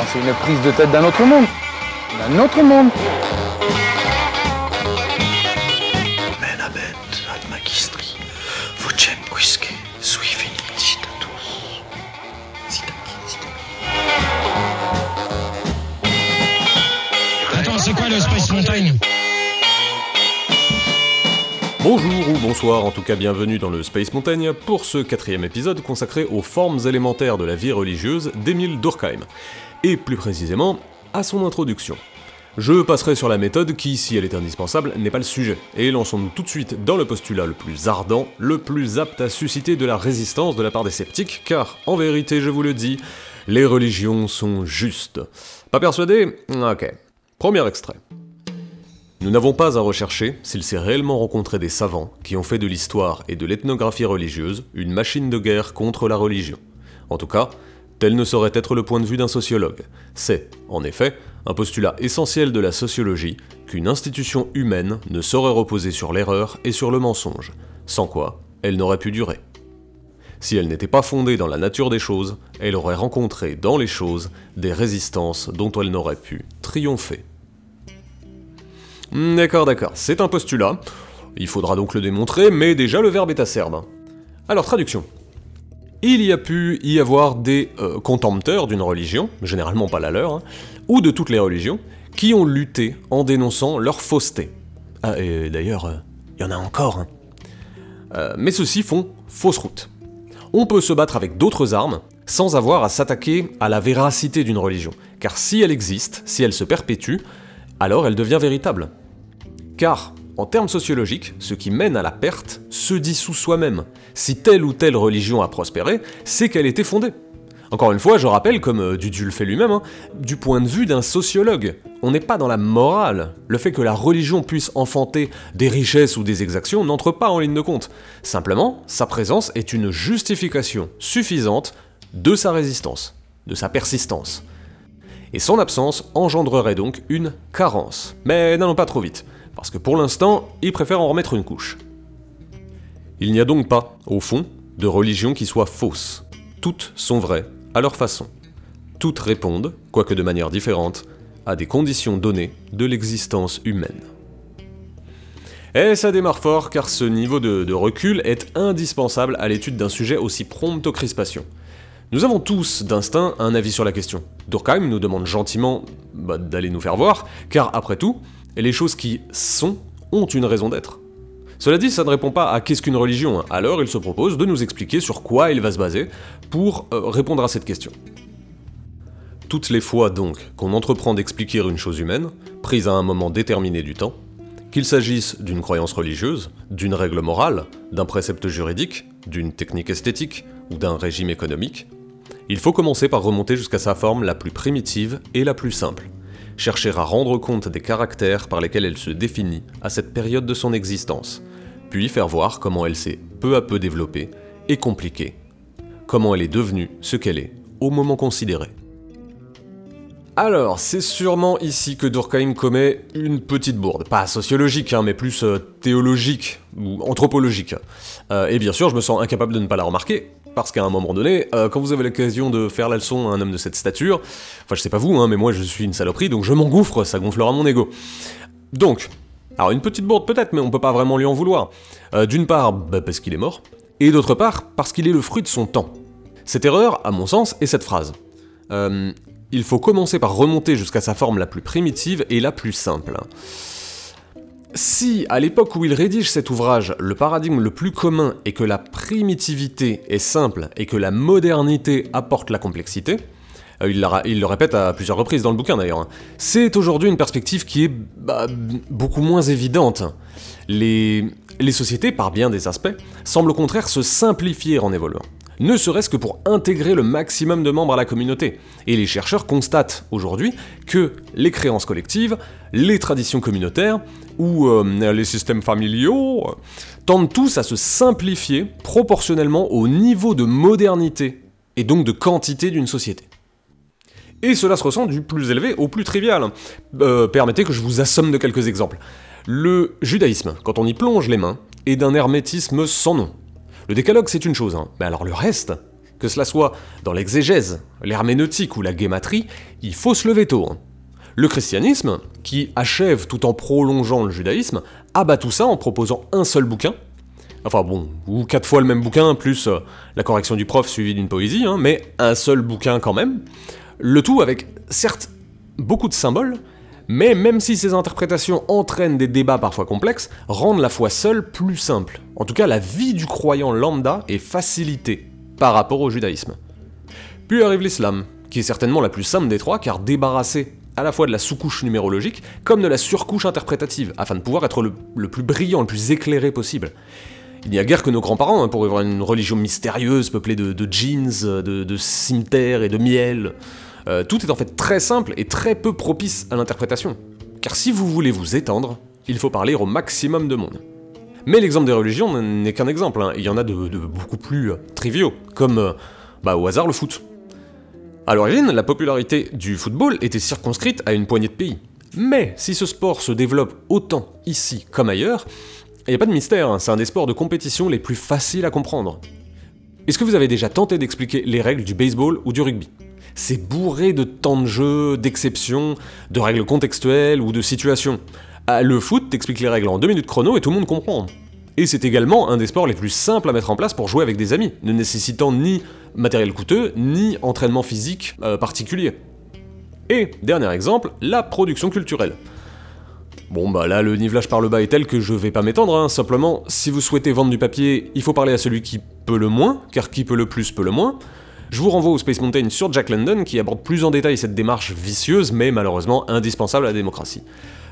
Enfin, c'est une prise de tête d'un autre monde. D'un autre monde. Attends, c'est quoi le Space Mountain? Bonjour ou bonsoir, en tout cas bienvenue dans le Space Mountain pour ce quatrième épisode consacré aux formes élémentaires de la vie religieuse d'Émile Durkheim, et plus précisément à son introduction. Je passerai sur la méthode qui, si elle est indispensable, n'est pas le sujet, et lançons-nous tout de suite dans le postulat le plus ardent, le plus apte à susciter de la résistance de la part des sceptiques, car, en vérité, je vous le dis, les religions sont justes. Pas persuadé? Ok. Premier extrait. Nous n'avons pas à rechercher s'il s'est réellement rencontré des savants qui ont fait de l'histoire et de l'ethnographie religieuse une machine de guerre contre la religion. En tout cas, tel ne saurait être le point de vue d'un sociologue. C'est, en effet, un postulat essentiel de la sociologie qu'une institution humaine ne saurait reposer sur l'erreur et sur le mensonge, sans quoi elle n'aurait pu durer. Si elle n'était pas fondée dans la nature des choses, elle aurait rencontré dans les choses des résistances dont elle n'aurait pu triompher. Hmm, D'accord, d'accord, c'est un postulat. Il faudra donc le démontrer, mais déjà le verbe est acerbe. Alors, traduction. Il y a pu y avoir des euh, contempteurs d'une religion, généralement pas la leur, hein, ou de toutes les religions, qui ont lutté en dénonçant leur fausseté. Ah, et d'ailleurs, il y en a encore. hein. Euh, mais ceux-ci font fausse route. On peut se battre avec d'autres armes sans avoir à s'attaquer à la véracité d'une religion, car si elle existe, si elle se perpétue, alors elle devient véritable. Car, en termes sociologiques, ce qui mène à la perte se dissout soi-même. Si telle ou telle religion a prospéré, c'est qu'elle était fondée. Encore une fois, je rappelle, comme euh, Dudu le fait lui-même, hein, du point de vue d'un sociologue, on n'est pas dans la morale. Le fait que la religion puisse enfanter des richesses ou des exactions n'entre pas en ligne de compte. Simplement, sa présence est une justification suffisante de sa résistance, de sa persistance. Et son absence engendrerait donc une carence. Mais n'allons pas trop vite, parce que pour l'instant, il préfère en remettre une couche. Il n'y a donc pas, au fond, de religion qui soit fausse. Toutes sont vraies, à leur façon. Toutes répondent, quoique de manière différente, à des conditions données de l'existence humaine. Et ça démarre fort car ce niveau de, de recul est indispensable à l'étude d'un sujet aussi prompt aux crispations. Nous avons tous, d'instinct, un avis sur la question. Durkheim nous demande gentiment bah, d'aller nous faire voir, car après tout, les choses qui sont ont une raison d'être. Cela dit, ça ne répond pas à qu'est-ce qu'une religion, alors il se propose de nous expliquer sur quoi il va se baser pour euh, répondre à cette question. Toutes les fois donc qu'on entreprend d'expliquer une chose humaine, prise à un moment déterminé du temps, qu'il s'agisse d'une croyance religieuse, d'une règle morale, d'un précepte juridique, d'une technique esthétique ou d'un régime économique, il faut commencer par remonter jusqu'à sa forme la plus primitive et la plus simple, chercher à rendre compte des caractères par lesquels elle se définit à cette période de son existence, puis faire voir comment elle s'est peu à peu développée et compliquée, comment elle est devenue ce qu'elle est au moment considéré. Alors, c'est sûrement ici que Durkheim commet une petite bourde. Pas sociologique, hein, mais plus euh, théologique ou anthropologique. Euh, et bien sûr, je me sens incapable de ne pas la remarquer, parce qu'à un moment donné, euh, quand vous avez l'occasion de faire la leçon à un homme de cette stature, enfin je sais pas vous, hein, mais moi je suis une saloperie, donc je m'engouffre, ça gonflera mon ego. Donc, alors une petite bourde peut-être, mais on peut pas vraiment lui en vouloir. Euh, D'une part, bah, parce qu'il est mort, et d'autre part, parce qu'il est le fruit de son temps. Cette erreur, à mon sens, est cette phrase. Euh, il faut commencer par remonter jusqu'à sa forme la plus primitive et la plus simple. Si, à l'époque où il rédige cet ouvrage, le paradigme le plus commun est que la primitivité est simple et que la modernité apporte la complexité, euh, il, le répète à plusieurs reprises dans le bouquin d'ailleurs, hein, c'est aujourd'hui une perspective qui est bah, beaucoup moins évidente. Les sociétés, par bien des aspects, semblent au contraire se simplifier en évoluant ne serait-ce que pour intégrer le maximum de membres à la communauté. Et les chercheurs constatent aujourd'hui que les créances collectives, les traditions communautaires ou euh, les systèmes familiaux tendent tous à se simplifier proportionnellement au niveau de modernité et donc de quantité d'une société. Et cela se ressent du plus élevé au plus trivial. Euh, permettez que je vous assomme de quelques exemples. Le judaïsme, quand on y plonge les mains, est d'un hermétisme sans nom. Le décalogue, c'est une chose, hein. mais alors le reste, Que cela soit dans l'exégèse, l'herméneutique ou la guématrie, il faut se lever tôt. hein. Le christianisme, qui achève tout en prolongeant le judaïsme, abat tout ça en proposant un seul bouquin. Enfin bon, ou quatre fois le même bouquin, plus euh, la correction du prof suivie d'une poésie, hein, mais un seul bouquin quand même. Le tout avec, certes, beaucoup de symboles, mais même si ces interprétations entraînent des débats parfois complexes, rendent la foi seule plus simple. En tout cas, la vie du croyant lambda est facilitée par rapport au judaïsme. Puis arrive l'islam, qui est certainement la plus simple des trois, car débarrassé à la fois de la sous-couche numérologique, comme de la surcouche interprétative, afin de pouvoir être le, plus brillant, le plus éclairé possible. Il n'y a guère que nos grands-parents hein, pour avoir une religion mystérieuse, peuplée de, jeans, de, de et de miel. Euh, tout est en fait très simple et très peu propice à l'interprétation. Car si vous voulez vous étendre, il faut parler au maximum de monde. Mais l'exemple des religions n'est qu'un exemple, hein. il y en a de, beaucoup plus triviaux, comme euh, bah, au hasard le foot. À l'origine, la popularité du football était circonscrite à une poignée de pays. Mais si ce sport se développe autant ici comme ailleurs, il n'y a pas de mystère, hein, c'est un des sports de compétition les plus faciles à comprendre. Est-ce que vous avez déjà tenté d'expliquer les règles du baseball ou du rugby? C'est bourré de temps de jeu, d'exceptions, de règles contextuelles ou de situations. Ah, le foot t'explique les règles en 2 minutes chrono et tout le monde comprend. Et c'est également un des sports les plus simples à mettre en place pour jouer avec des amis, ne nécessitant ni matériel coûteux, ni entraînement physique euh, particulier. Et, dernier exemple, la production culturelle. Bon bah là le nivelage par le bas est tel que je vais pas m'étendre, hein. simplement si vous souhaitez vendre du papier, il faut parler à celui qui peut le moins, car qui peut le plus peut le moins. Je vous renvoie au Space Mountain sur Jack London qui aborde plus en détail cette démarche vicieuse mais malheureusement indispensable à la démocratie.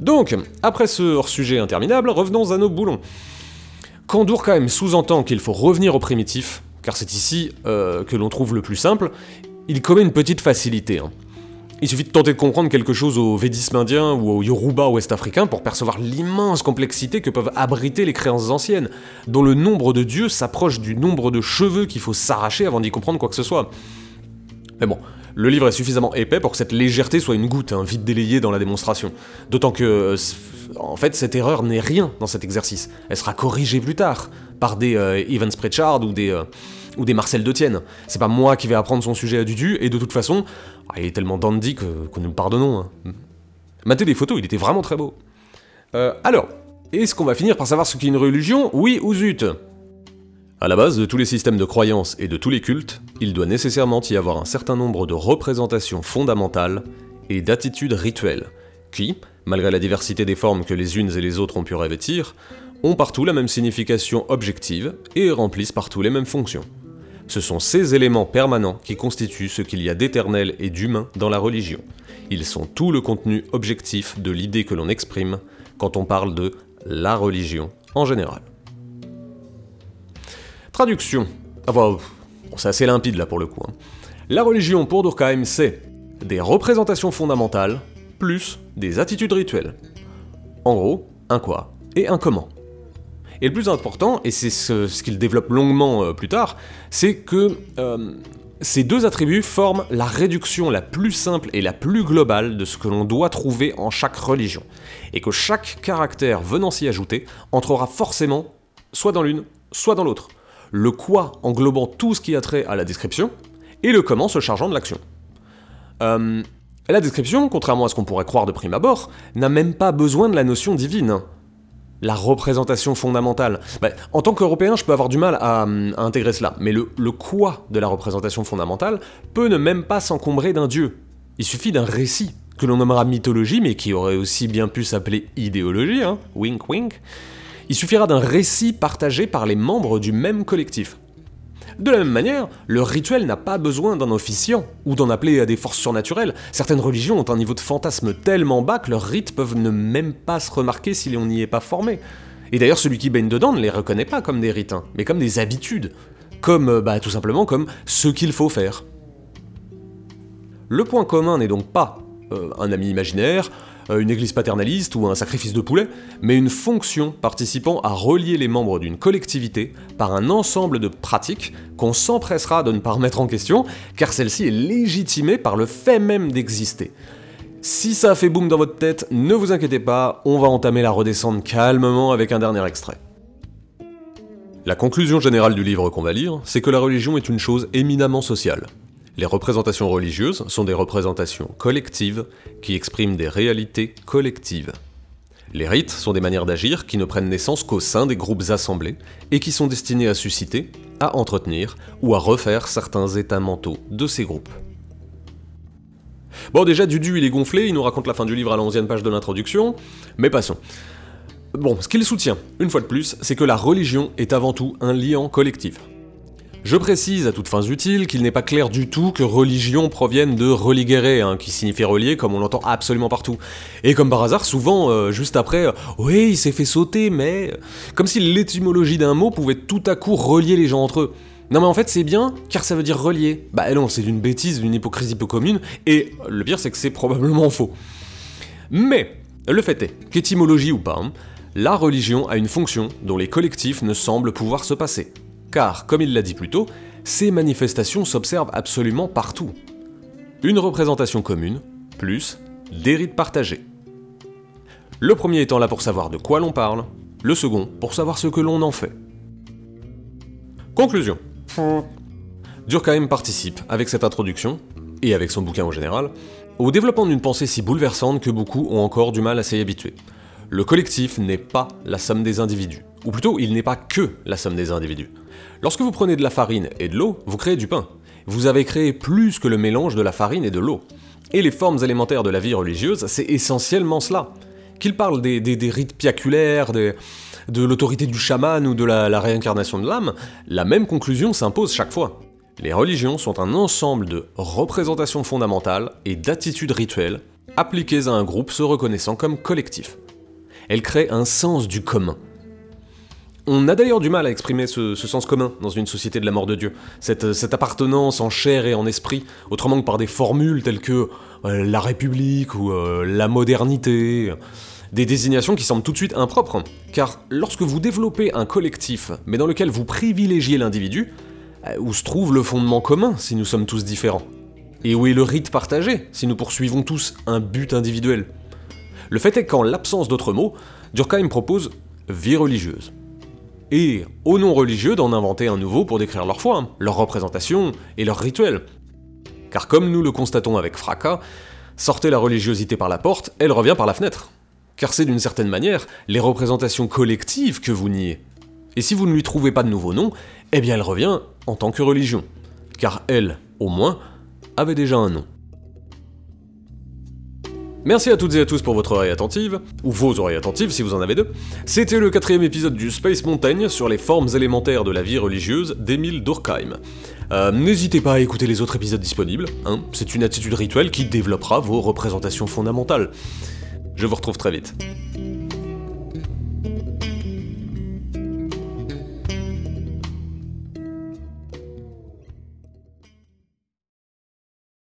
Donc, après ce hors-sujet interminable, revenons à nos boulons. Quand Durkheim sous-entend qu'il faut revenir au primitif, car c'est ici euh, que l'on trouve le plus simple, il commet une petite facilité. hein. Il suffit de tenter de comprendre quelque chose au védisme indien ou au yoruba ouest-africain pour percevoir l'immense complexité que peuvent abriter les créances anciennes, dont le nombre de dieux s'approche du nombre de cheveux qu'il faut s'arracher avant d'y comprendre quoi que ce soit. Mais bon, le livre est suffisamment épais pour que cette légèreté soit une goutte, hein, vite délayée dans la démonstration. D'autant que, en fait, cette erreur n'est rien dans cet exercice. Elle sera corrigée plus tard, par des euh, Evans Pritchard ou des, euh, ou des Marcel Detienne. C'est pas moi qui vais apprendre son sujet à Dudu, et de toute façon, ah, il est tellement dandy que, nous le pardonnons. Hein. Matez des photos, il était vraiment très beau. Euh, alors, est-ce qu'on va finir par savoir ce qu'est une religion? Oui ou zut? À la base de tous les systèmes de croyances et de tous les cultes, il doit nécessairement y avoir un certain nombre de représentations fondamentales et d'attitudes rituelles, qui, malgré la diversité des formes que les unes et les autres ont pu revêtir, ont partout la même signification objective et remplissent partout les mêmes fonctions. Ce sont ces éléments permanents qui constituent ce qu'il y a d'éternel et d'humain dans la religion. Ils sont tout le contenu objectif de l'idée que l'on exprime quand on parle de la religion en général. Traduction. Enfin, bon, c'est assez limpide là pour le coup. hein. La religion pour Durkheim, c'est des représentations fondamentales plus des attitudes rituelles. En gros, un quoi et un comment. Et le plus important, et c'est ce, qu'il développe longuement euh, plus tard, c'est que euh, ces deux attributs forment la réduction la plus simple et la plus globale de ce que l'on doit trouver en chaque religion, et que chaque caractère venant s'y ajouter entrera forcément soit dans l'une, soit dans l'autre. Le quoi englobant tout ce qui a trait à la description, et le comment se chargeant de l'action. Euh, la description, contrairement à ce qu'on pourrait croire de prime abord, n'a même pas besoin de la notion divine. La représentation fondamentale. Bah, en tant qu'Européen, je peux avoir du mal à, hum, à intégrer cela, mais le, le quoi de la représentation fondamentale peut ne même pas s'encombrer d'un dieu. Il suffit d'un récit, que l'on nommera mythologie, mais qui aurait aussi bien pu s'appeler idéologie, hein, wink wink. Il suffira d'un récit partagé par les membres du même collectif. De la même manière, le rituel n'a pas besoin d'un officiant, ou d'en appeler à des forces surnaturelles. Certaines religions ont un niveau de fantasme tellement bas que leurs rites peuvent ne même pas se remarquer si l'on n'y est pas formé. Et d'ailleurs, celui qui baigne dedans ne les reconnaît pas comme des rites, hein, mais comme des habitudes. Comme, euh, bah, tout simplement comme ce qu'il faut faire. Le point commun n'est donc pas euh, un ami imaginaire, une église paternaliste ou un sacrifice de poulet, mais une fonction participant à relier les membres d'une collectivité par un ensemble de pratiques qu'on s'empressera de ne pas remettre en question, car celle-ci est légitimée par le fait même d'exister. Si ça a fait boum dans votre tête, ne vous inquiétez pas, on va entamer la redescente calmement avec un dernier extrait. La conclusion générale du livre qu'on va lire, c'est que la religion est une chose éminemment sociale. Les représentations religieuses sont des représentations collectives qui expriment des réalités collectives. Les rites sont des manières d'agir qui ne prennent naissance qu'au sein des groupes assemblés et qui sont destinés à susciter, à entretenir ou à refaire certains états mentaux de ces groupes. Bon déjà Dudu il est gonflé, il nous raconte la fin du livre à 11 page de l'introduction, mais passons. Bon, ce qu'il soutient, une fois de plus, c'est que la religion est avant tout un lien collectif. Je précise à toutes fins utiles qu'il n'est pas clair du tout que religion provienne de religere, hein, qui signifie relier comme on l'entend absolument partout. Et comme par hasard, souvent, euh, juste après, euh, oui, il s'est fait sauter, mais... Comme si l'étymologie d'un mot pouvait tout à coup relier les gens entre eux. Non mais en fait c'est bien, car ça veut dire relier. Bah non, c'est d'une bêtise, d'une hypocrisie peu commune, et le pire c'est que c'est probablement faux. Mais, le fait est, qu'étymologie ou pas, hein, la religion a une fonction dont les collectifs ne semblent pouvoir se passer car, comme il l'a dit plus tôt, ces manifestations s'observent absolument partout. Une représentation commune, plus des rites partagés. Le premier étant là pour savoir de quoi l'on parle, le second pour savoir ce que l'on en fait. Conclusion. Durkheim participe, avec cette introduction, et avec son bouquin en général, au développement d'une pensée si bouleversante que beaucoup ont encore du mal à s'y habituer. Le collectif n'est pas la somme des individus. Ou plutôt, il n'est pas que la somme des individus. Lorsque vous prenez de la farine et de l'eau, vous créez du pain. Vous avez créé plus que le mélange de la farine et de l'eau. Et les formes élémentaires de la vie religieuse, c'est essentiellement cela. Qu'il parle des, rites piaculaires, de l'autorité du chaman ou de la réincarnation de l'âme, la même conclusion s'impose chaque fois. Les religions sont un ensemble de représentations fondamentales et d'attitudes rituelles appliquées à un groupe se reconnaissant comme collectif. Elles créent un sens du commun, on a d'ailleurs du mal à exprimer ce, sens commun dans une société de la mort de Dieu, cette, appartenance en chair et en esprit, autrement que par des formules telles que euh, la République ou euh, la modernité, des désignations qui semblent tout de suite impropres, car lorsque vous développez un collectif, mais dans lequel vous privilégiez l'individu, euh, où se trouve le fondement commun si nous sommes tous différents? Et où est le rite partagé si nous poursuivons tous un but individuel? Le fait est qu'en l'absence d'autres mots, Durkheim propose vie religieuse et aux non-religieux d'en inventer un nouveau pour décrire leur foi, leur représentation et leurs rituels. Car comme nous le constatons avec fracas, sortez la religiosité par la porte, elle revient par la fenêtre. Car c'est d'une certaine manière les représentations collectives que vous niez. Et si vous ne lui trouvez pas de nouveau nom, eh bien elle revient en tant que religion. Car elle, au moins, avait déjà un nom. Merci à toutes et à tous pour votre oreille attentive, ou vos oreilles attentives si vous en avez deux. C'était le quatrième épisode du Space Mountain sur les formes élémentaires de la vie religieuse d'Emile Durkheim. Euh, n'hésitez pas à écouter les autres épisodes disponibles, hein, c'est une attitude rituelle qui développera vos représentations fondamentales. Je vous retrouve très vite.